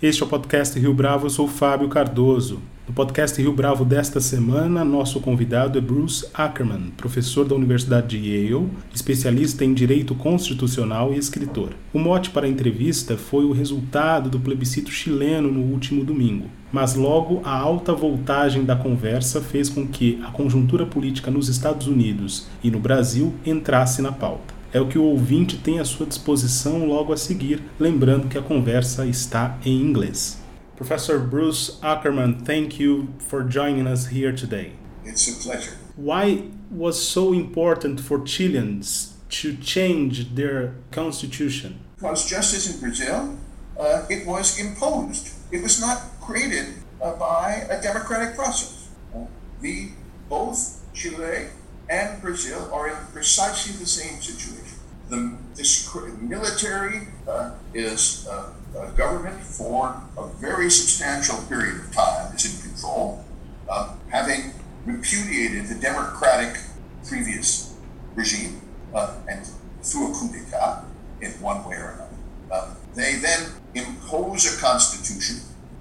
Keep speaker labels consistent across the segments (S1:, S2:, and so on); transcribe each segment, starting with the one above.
S1: Este é o podcast Rio Bravo, eu sou Fábio Cardoso. No podcast Rio Bravo desta semana, nosso convidado é Bruce Ackerman, professor da Universidade de Yale, especialista em direito constitucional e escritor. O mote para a entrevista foi o resultado do plebiscito chileno no último domingo, mas logo a alta voltagem da conversa fez com que a conjuntura política nos Estados Unidos e no Brasil entrasse na pauta é o que o ouvinte tem à sua disposição logo a seguir, lembrando que a conversa está em inglês. Professor Bruce Ackerman, thank you for joining us here today.
S2: It's a pleasure.
S1: Why was so important for Chileans to change their constitution?
S2: Because just as in Brazil, uh, it was imposed. It was not created uh, by a democratic process. Uh, the both Chile and Brazil are in precisely the same situation. The this military uh, is uh, a government for a very substantial period of time is in control, uh, having repudiated the democratic previous regime uh, and through a coup d'état in one way or another. Uh, they then impose a constitution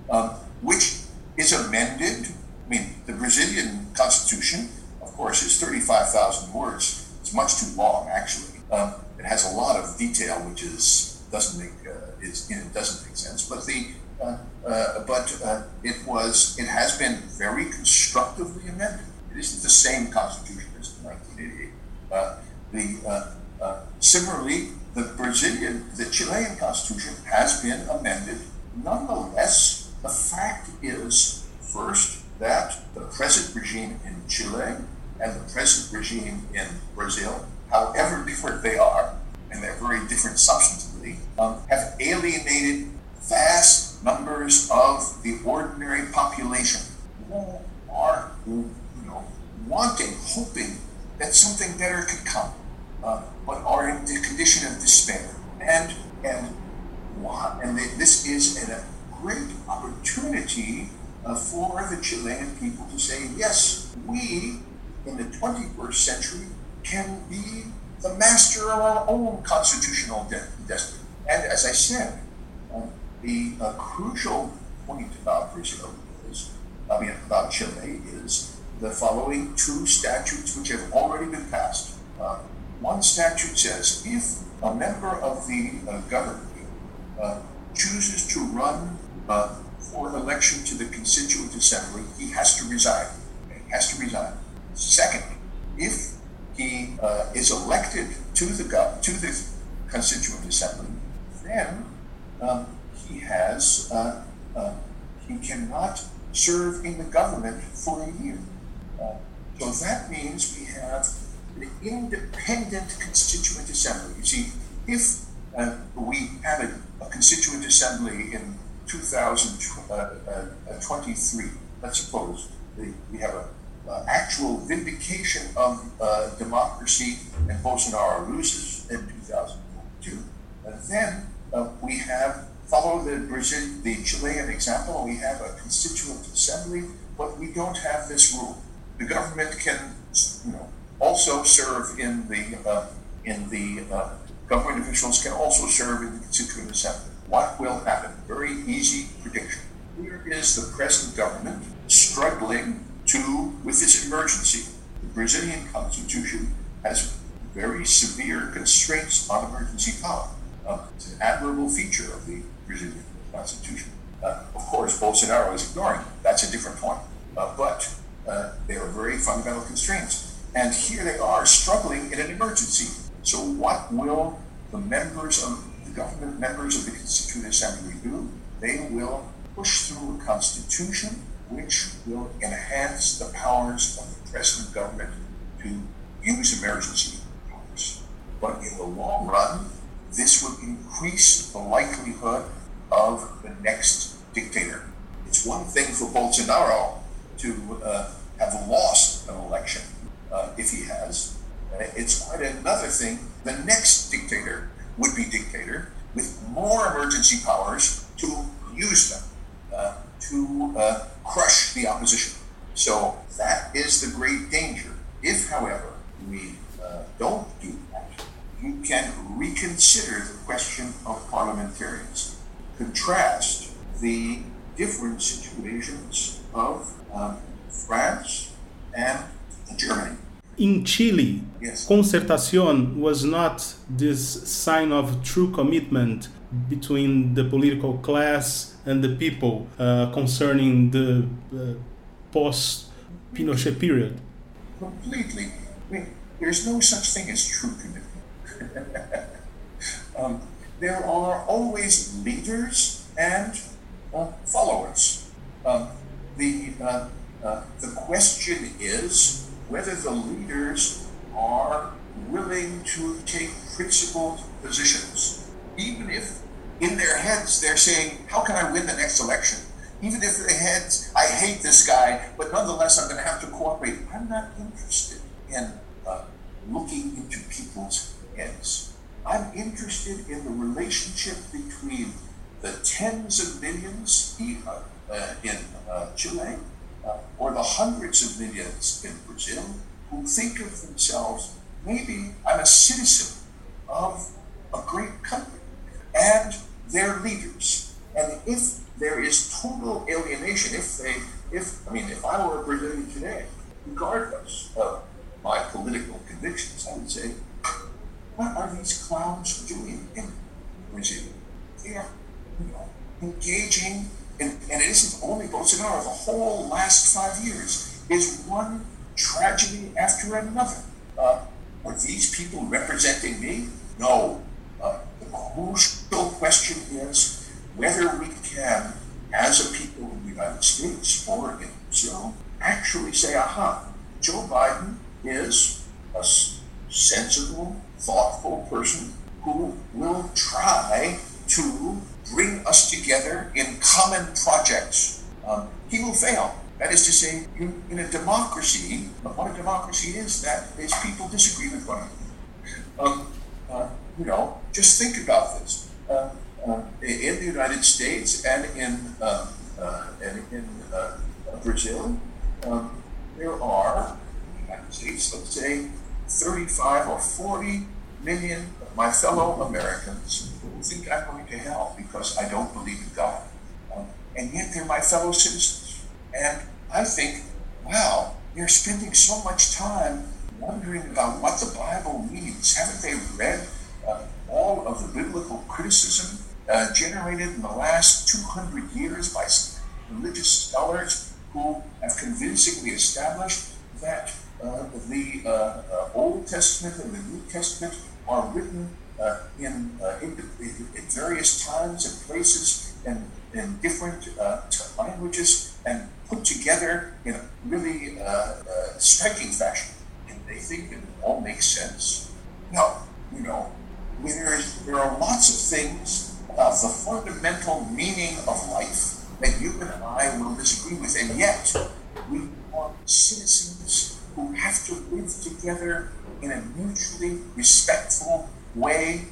S2: um, which is amended. I mean, the Brazilian constitution course, is 35,000 words. It's much too long, actually. Um, it has a lot of detail, which is doesn't make uh, is you know, doesn't make sense. But the uh, uh, but uh, it was it has been very constructively amended. It isn't the same constitution as the 1988. Uh, the uh, similarly, the Brazilian, the Chilean constitution has been amended. Nonetheless, the fact is first that the present regime in Chile and the present regime in Brazil, however different they are, and they're very different substantively, um, have alienated vast numbers of the ordinary population who are, you know, wanting, hoping that something better could come, uh, but are in the condition of despair. And and and this is a great opportunity uh, for the Chilean people to say, yes, we in the 21st century can be the master of our own constitutional de- destiny. And as I said, um, the uh, crucial point about Brazil is, I mean, about Chile is the following two statutes which have already been passed. Uh, one statute says if a member of the uh, government uh, chooses to run uh, for an election to the Constituent Assembly, he has to resign. He has to resign. Secondly, if he uh, is elected to the to the Constituent Assembly, then um, he has uh, uh, he cannot serve in the government for a year. Uh, so that means we have an independent Constituent Assembly. You see, if uh, we have a, a, Constituent Assembly in 2023, uh, let's suppose we have a uh, actual vindication of uh, democracy and Bolsonaro loses in 2022. And then uh, we have, follow the Brazil, the Chilean example, we have a constituent assembly, but we don't have this rule. The government can, you know, also serve in the, uh, in the, uh, government officials can also serve in the constituent assembly. What will happen? Very easy prediction. Here is the present government struggling to, with this emergency, the Brazilian constitution has very severe constraints on emergency power. Uh, it's an admirable feature of the Brazilian constitution. Uh, of course, Bolsonaro is ignoring it. That's a different point. Uh, but uh, they are very fundamental constraints. And here they are struggling in an emergency. So, what will the members of the government members of the Constituent Assembly do? They will push through a constitution which will enhance the powers of the present government to use emergency powers. But in the long run, this would increase the likelihood of the next dictator. It's one thing for Bolsonaro to uh, have lost an election, uh, if he has. Uh, it's quite another thing. The next dictator would be dictator with more emergency powers to use them to uh, crush the opposition. So that is the great danger. If, however, we uh, don't do that, you can reconsider the question of parliamentarians. Contrast the different situations of um, France and Germany.
S1: In Chile,
S2: Yes.
S1: concertación was not this sign of true commitment between the political class and the people uh, concerning the uh, post Pinochet period.
S2: Completely. I mean, there's no such thing as true commitment. um, there are always leaders and uh, followers. Um, the, uh, uh, the question is whether the leaders are willing to take principled positions, even if in their heads they're saying, How can I win the next election? Even if their heads, I hate this guy, but nonetheless I'm going to have to cooperate. I'm not interested in uh, looking into people's heads. I'm interested in the relationship between the tens of millions uh, in uh, Chile uh, or the hundreds of millions in Brazil who think of themselves, maybe I'm a citizen of a great country and their leaders. And if there is total alienation, if they, if, I mean, if I were a Brazilian today, regardless of my political convictions, I would say, what are these clowns doing in Brazil? They are, you know, engaging, in, and it isn't only Bolsonaro, the whole last five years is one tragedy after another. Uh, are these people representing me? No. Crucial question is whether we can, as a people in the United States or in Brazil, actually say, aha, Joe Biden is a sensible, thoughtful person who will try to bring us together in common projects. Um, he will fail. That is to say, in, in a democracy, what a democracy is, that is people disagree with one another. Um, uh, you know, just think about this. Uh, uh, in the United States and in uh, uh, and in uh, Brazil, um, there are in the United States, let's say, 35 or 40 million of my fellow Americans who think I'm going to hell because I don't believe in God, um, and yet they're my fellow citizens. And I think, wow, they're spending so much time wondering about what the Bible means. Haven't they read of the biblical criticism uh, generated in the last 200 years by religious scholars who have convincingly established that uh, the uh, uh, Old Testament and the New Testament are written uh, in, uh, in, in various times and places and in different uh, languages and put together in a really striking fashion. And they think it all makes sense. No, you know, there, is, there are lots of things about the fundamental meaning of life that you and I will disagree with, and yet we are citizens who have to live together in a mutually respectful way.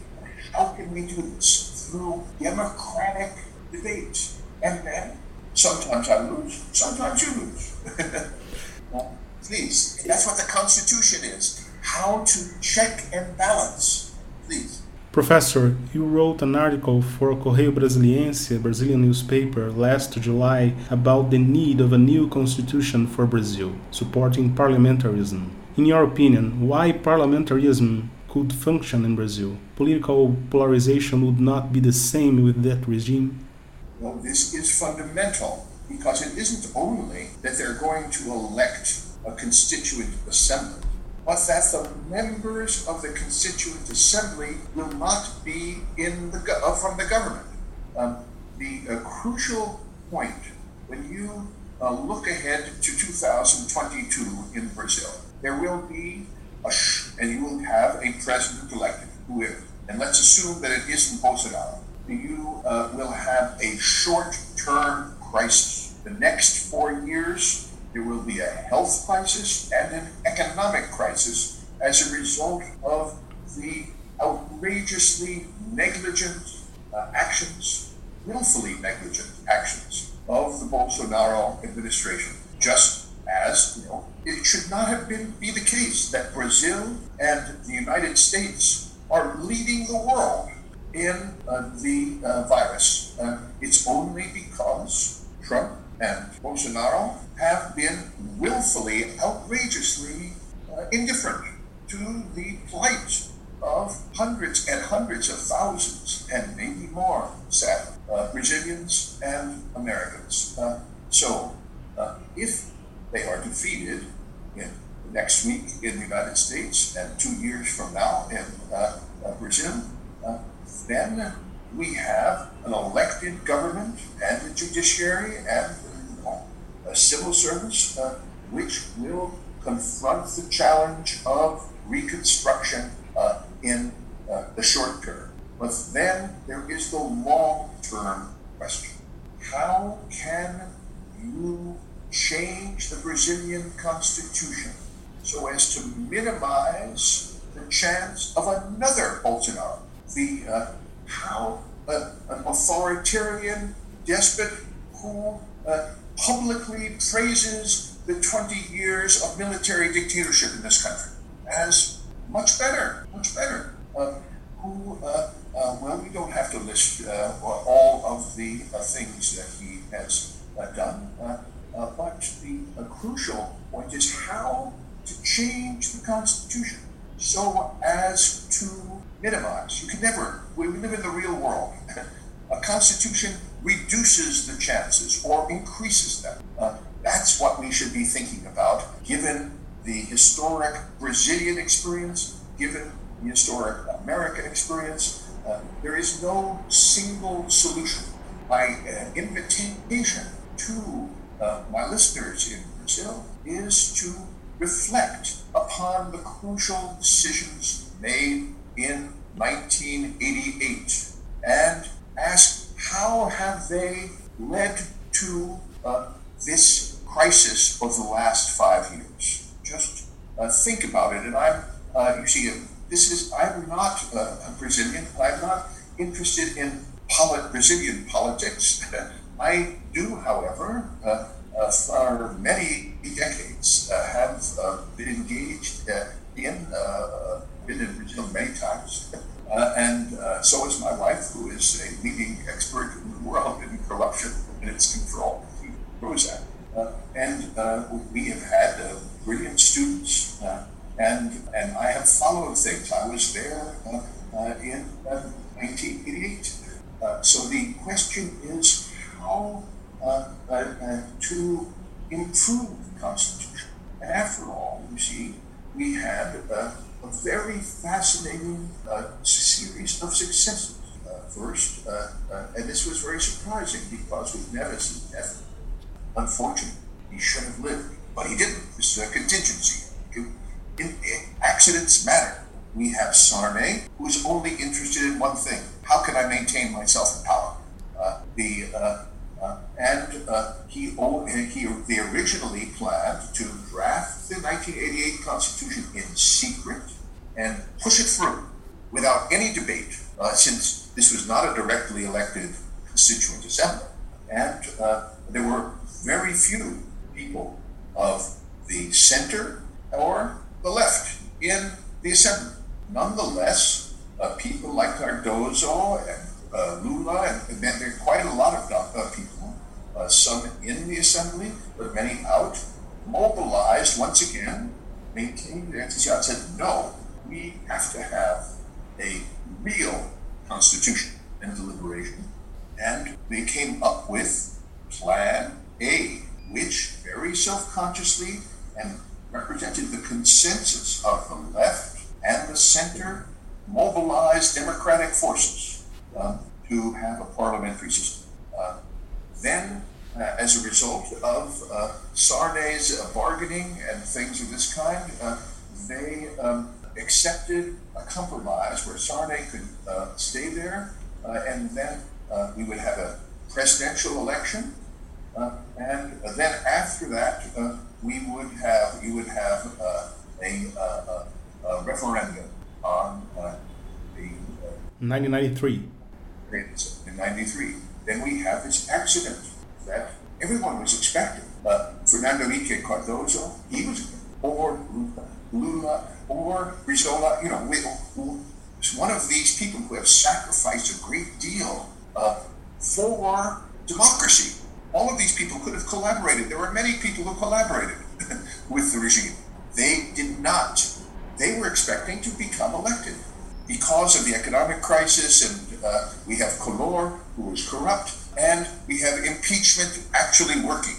S2: How can we do this? Through democratic debate. And then sometimes I lose, sometimes you lose. Please, that's what the Constitution is. How to check and balance. Please.
S1: Professor, you wrote an article for Correio Brasiliense, a Brazilian newspaper, last July about the need of a new constitution for Brazil, supporting parliamentarism. In your opinion, why parliamentarism could function in Brazil? Political polarization would not be the same with that regime?
S2: Well, this is fundamental because it isn't only that they're going to elect a constituent assembly, but that the members of the constituent assembly will not be in the go- uh, from the government. Um, the uh, crucial point when you uh, look ahead to 2022 in Brazil, there will be a sh- and you will have a president elected who is, and let's assume that it isn't Bolsonaro. You uh, will have a short-term crisis. The next four years, there will be a health crisis and an economic crisis as a result of the outrageously negligent uh, actions, willfully negligent actions of the Bolsonaro administration. Just as you know, it should not have been be the case that Brazil and the United States are leading the world in uh, the uh, virus. Uh, it's only because Trump and Bolsonaro have been willfully, outrageously uh, indifferent to the plight of hundreds and hundreds of thousands, and maybe more, sad, uh, Brazilians and Americans. Uh, so, uh, if they are defeated in next week in the United States and two years from now in uh, uh, Brazil, then we have an elected government and a judiciary and civil service which will confront the challenge of reconstruction uh, in uh, the short term. But then there is the long term question. How can you change the Brazilian constitution so as to minimize the chance of another Bolsonaro? The uh, how uh, an authoritarian despot who uh, publicly praises the 20 years of military dictatorship in this country as much better, much better. Uh, who, uh, uh, well, we don't have to list uh, all of the uh, things that he has uh, done, but the crucial point is how to change the Constitution so as to minimize. You can never, we live in the real world. A constitution reduces the chances or increases them. that's what we should be thinking about, given the historic Brazilian experience, given the historic American experience. Uh, there is no single solution. My uh, invitation to uh, my listeners in Brazil is to reflect upon the crucial decisions made in 1988 and ask how have they led to uh, this crisis of the last five years just uh, think about it. And I'm, uh, you see, this is, I'm not uh, a Brazilian. I'm not interested in Brazilian politics. I do, however, uh, uh, for many decades have been engaged in, been in Brazil many times. and so is my wife, who is a leading expert in the world in corruption and its control. Prozac. Uh, and uh, we have had uh, brilliant students, and and I have followed things. I was there in 1988. so the question is how to the Constitution. And after all, you see, we had a very fascinating uh, series of successes. Uh, first, uh, and this was very surprising because with Neves' death, unfortunate. He should have lived, but he didn't. This is a contingency. In, in, accidents matter. We have Sarney, who is only interested in one thing: how can I maintain myself in power? Uh, the uh, uh, and uh, he, he they originally planned to draft the 1988 Constitution in secret and push it through without any debate, uh, since this was not a directly elected constituent assembly. And uh, there were very few people of the center or the left in the assembly. Nonetheless, uh, people like Cardoso and uh, Lula, and, and there are quite a lot of people, uh, some in the assembly, but many out, mobilized once again, maintained their enthusiasm, said, no, we have to have a real constitution and deliberation. And they came up with Plan A, which very self consciously and represented the consensus of the left and the center mobilized democratic forces um, to have a parliamentary system. Uh, then, uh, as a result of uh, Sarney's uh, bargaining and things of this kind, uh, they um, accepted a compromise where Sarney could uh, stay there, and then we would have a presidential election uh, and then after that, uh, we would have you would have uh, a, a, referendum on the
S1: 1993.
S2: In 93, then we have this accident that everyone was expecting. for Fernando Henrique Cardoso, he was, or Lula, or Brizola, you know, it's one of these people who have sacrificed a great deal uh, for democracy. All of these people could have collaborated. There were many people who collaborated with the regime. They did not. They were expecting to become elected because of the economic crisis, and uh, we have Collor, who is corrupt, and we have impeachment actually working.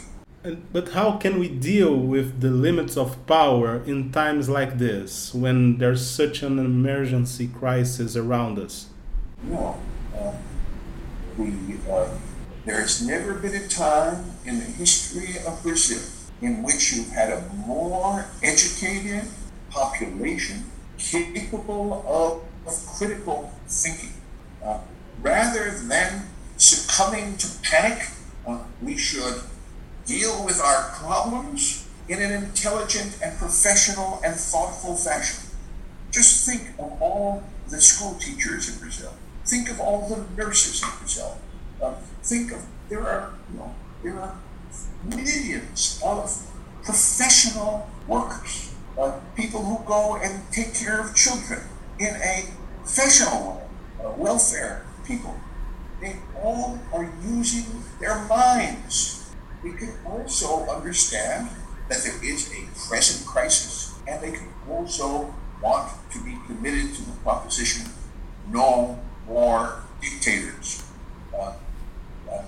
S1: But how can we deal with the limits of power in times like this, when there's such an emergency crisis around us?
S2: No. Uh, we, uh, there has never been a time in the history of Brazil in which you've had a more educated population capable of, of critical thinking. Uh, rather than succumbing to panic, uh, we should deal with our problems in an intelligent and professional and thoughtful fashion. Just think of all the school teachers in Brazil. Think of all the nurses in Brazil. Uh, think of there are you know there are millions of professional workers, uh, people who go and take care of children in a professional way, uh, welfare people. They all are using their minds we can also understand that there is a present crisis, and they can also want to be committed to the proposition no more dictators. Uh, uh,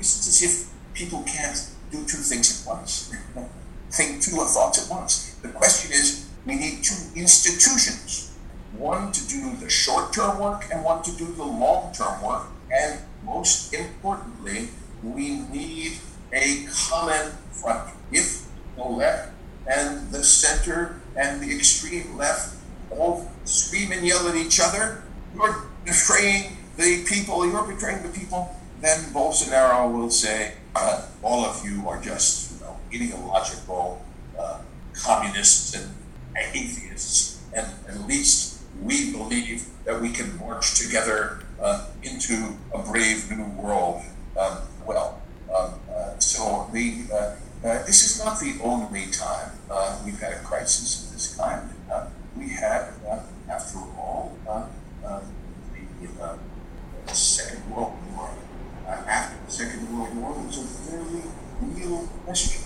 S2: it's as if people can't do two things at once, think two thoughts at once. The question is we need two institutions one to do the short term work and one to do the long term work. And most importantly, we need a common front. If the left and the center and the extreme left all scream and yell at each other, you're betraying the people, you're betraying the people, then Bolsonaro will say, uh, all of you are just you know, ideological uh, communists and atheists, and at least we believe that we can march together uh, into a brave new world. Um, well, um, uh, so the, uh, uh, this is not the only time we've had a crisis of this kind. we had, after all, the Second World War. after the Second World War, was a very real question uh,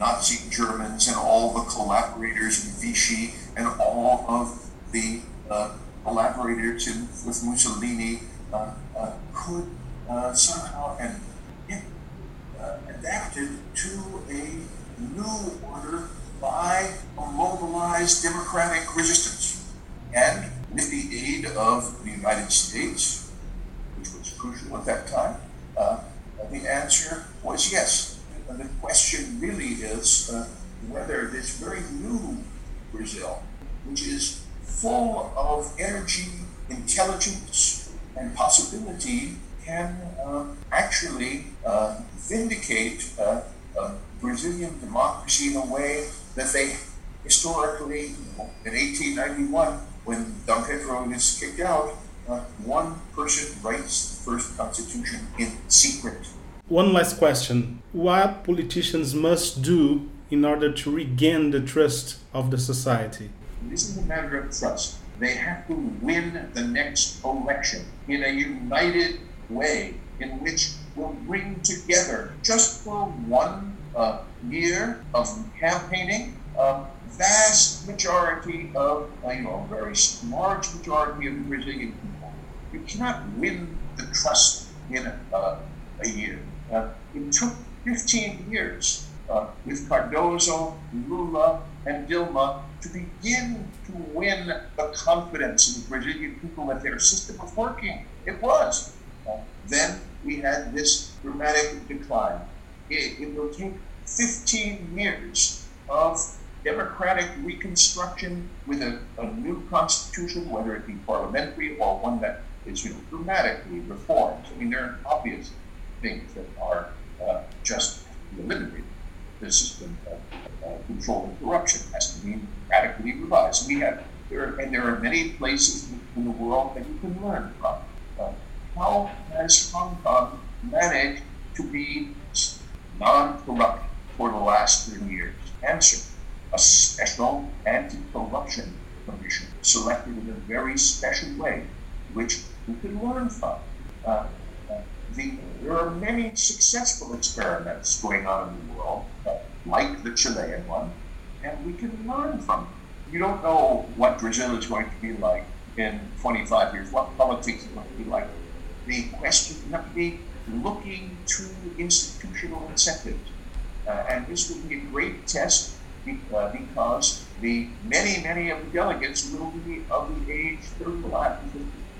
S2: Nazi Germans and all the collaborators in Vichy and all of the uh, collaborators in, with Mussolini uh, could uh, somehow and uh, adapted to a new order by a mobilized democratic resistance. And with the aid of the United States, which was crucial at that time, uh, the answer was yes. The question really is uh, whether this very new Brazil, which is full of energy, intelligence, and possibility, can uh, actually uh, vindicate uh, Brazilian democracy in a way that they historically, in 1891, when Dom Pedro is kicked out, uh, one person writes the first constitution in secret.
S1: One last question. What politicians must do in order to regain the trust of the society?
S2: This is a matter of trust. They have to win the next election in a united way in which we'll bring together just for one uh, year of campaigning a vast majority of, uh, you know, a very large majority of the Brazilian people. You cannot win the trust in uh, a year. Uh, it took 15 years uh, with Cardoso, Lula, and Dilma to begin to win the confidence of the Brazilian people that their system was working. It was. Then we had this dramatic decline. It, it will take 15 years of democratic reconstruction with a, a, new constitution, whether it be parliamentary or one that is you know, dramatically reformed. I mean, there are obvious things that are uh, just eliminated. The system of uh, controlling corruption has to be radically revised. We have there, and there are many places in the world that you can learn from. Uh, how has Hong Kong managed to be non-corrupt for the last 30 years. Answer, a special anti-corruption commission selected in a very special way, which we can learn from. Uh, uh, the, there are many successful experiments going on in the world, like the Chilean one, and we can learn from them. You don't know what Brazil is going to be like in 25 years, what politics is going to be like. The question, you have to be looking to institutional incentives. Uh, and this will be a great test uh, because the many, many of the delegates will be of the age 35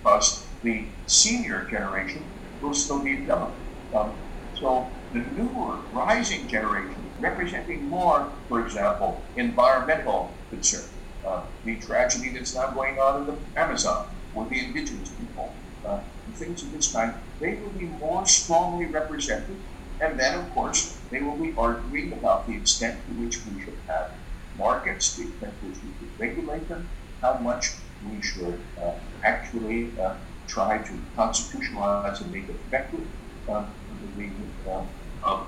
S2: because the senior generation will still be developed. Um, so the newer, rising generation, representing more, for example, environmental concern, uh, the tragedy that's now going on in the Amazon with the indigenous people, uh, things of this kind, they will be more strongly represented. And then, of course, they will be arguing about the extent to which we should have markets, the extent to which we should regulate them, how much we should uh, actually uh, try to constitutionalize and make it effective. Um, the uh, uh,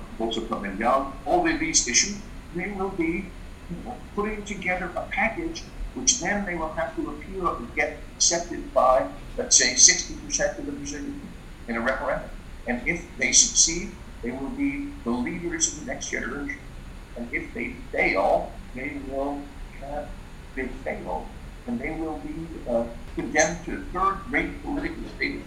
S2: all of these issues, they will be you know, putting together a package which then they will have to appeal and get accepted by, let's say, 60% of the Brazilian in a referendum. And if they succeed, they will be the leaders of the next generation. And if they fail, they will have they fail, and they will be uh, condemned to third-rate political status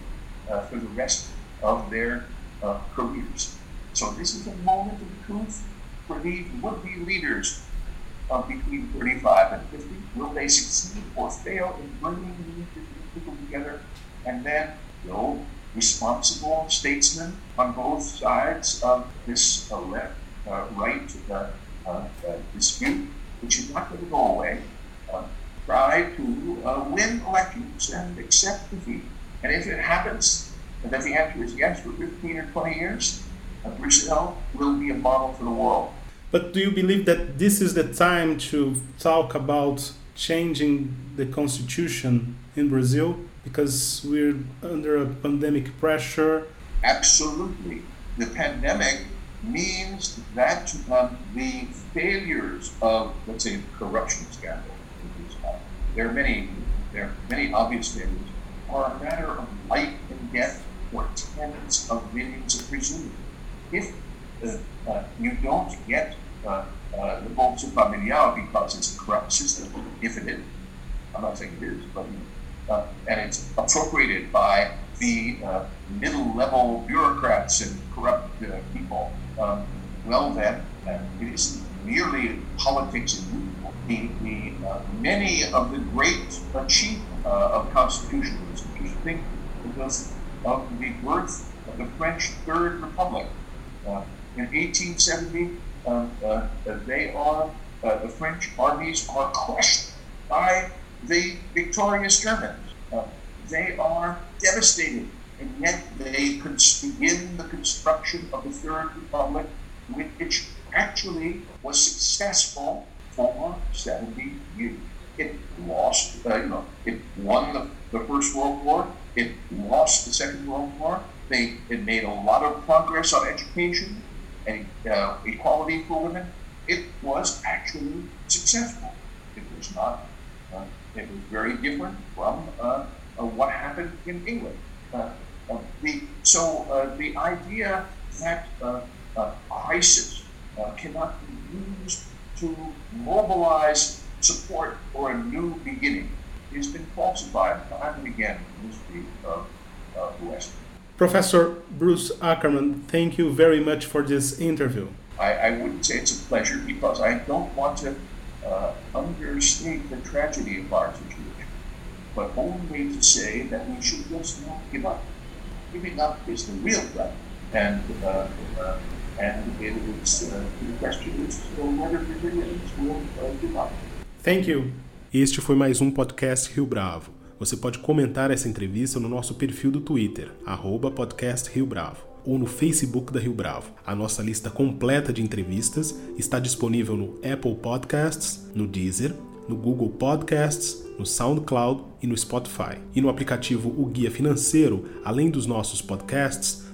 S2: uh, for the rest of their uh, careers. So this is a moment of truth for these would-be leaders of between 35 and 50. Will they succeed or fail in bringing these people together? And then, you responsible statesmen on both sides of this uh, left uh, right uh, uh, dispute, which is not going to go away, try to uh, win elections and accept defeat. And if it happens, and if the answer is yes for 15 or 20 years, Brazil will be a model for the world.
S1: But do you believe that this is the time to talk about changing the constitution in Brazil because we're under a pandemic pressure?
S2: Absolutely. The pandemic means that um, the failures of, let's say, corruption scandal, there are many, there are many obvious failures, are a matter of life and death for tens of millions of Brazilians. If uh, uh, you don't get uh, uh, the Bolsa Família because it's a corrupt system, if it is. I'm not saying it is, but uh, and it's appropriated by the uh, middle level bureaucrats and corrupt uh, people. Um, well, then, it is merely politics and the, the many of the great achievements of constitutionalism, you think, because of the birth of the French Third Republic. in 1870, um, uh, they are, uh, the French armies are crushed by the victorious Germans. Uh, they are devastated, and yet they begin the construction of the Third Republic, which actually was successful for 70 years. It lost, uh, you know, it won the, the First World War, it lost the Second World War, they, it made a lot of progress on education, and uh, equality for women, it was actually successful. It was not, uh, it was very different from uh, uh what happened in England. Uh, the, so the idea that crisis cannot be used to mobilize support for a new beginning It has been falsified time and again in the history of the West.
S1: Professor Bruce Ackerman, thank you very much for this interview.
S2: I, I wouldn't say it's a pleasure because I don't want to uh, understate the tragedy of our situation, but only to say that we should just not give up. Giving up is the real threat, and uh,
S1: Thank you. Este foi mais um podcast Rio Bravo. Você pode comentar essa entrevista no nosso perfil do Twitter, arroba podcast Rio Bravo, ou no Facebook da Rio Bravo. A nossa lista completa de entrevistas está disponível no Apple Podcasts, no Deezer, no Google Podcasts, no SoundCloud e no Spotify. E no aplicativo O Guia Financeiro, além dos nossos podcasts,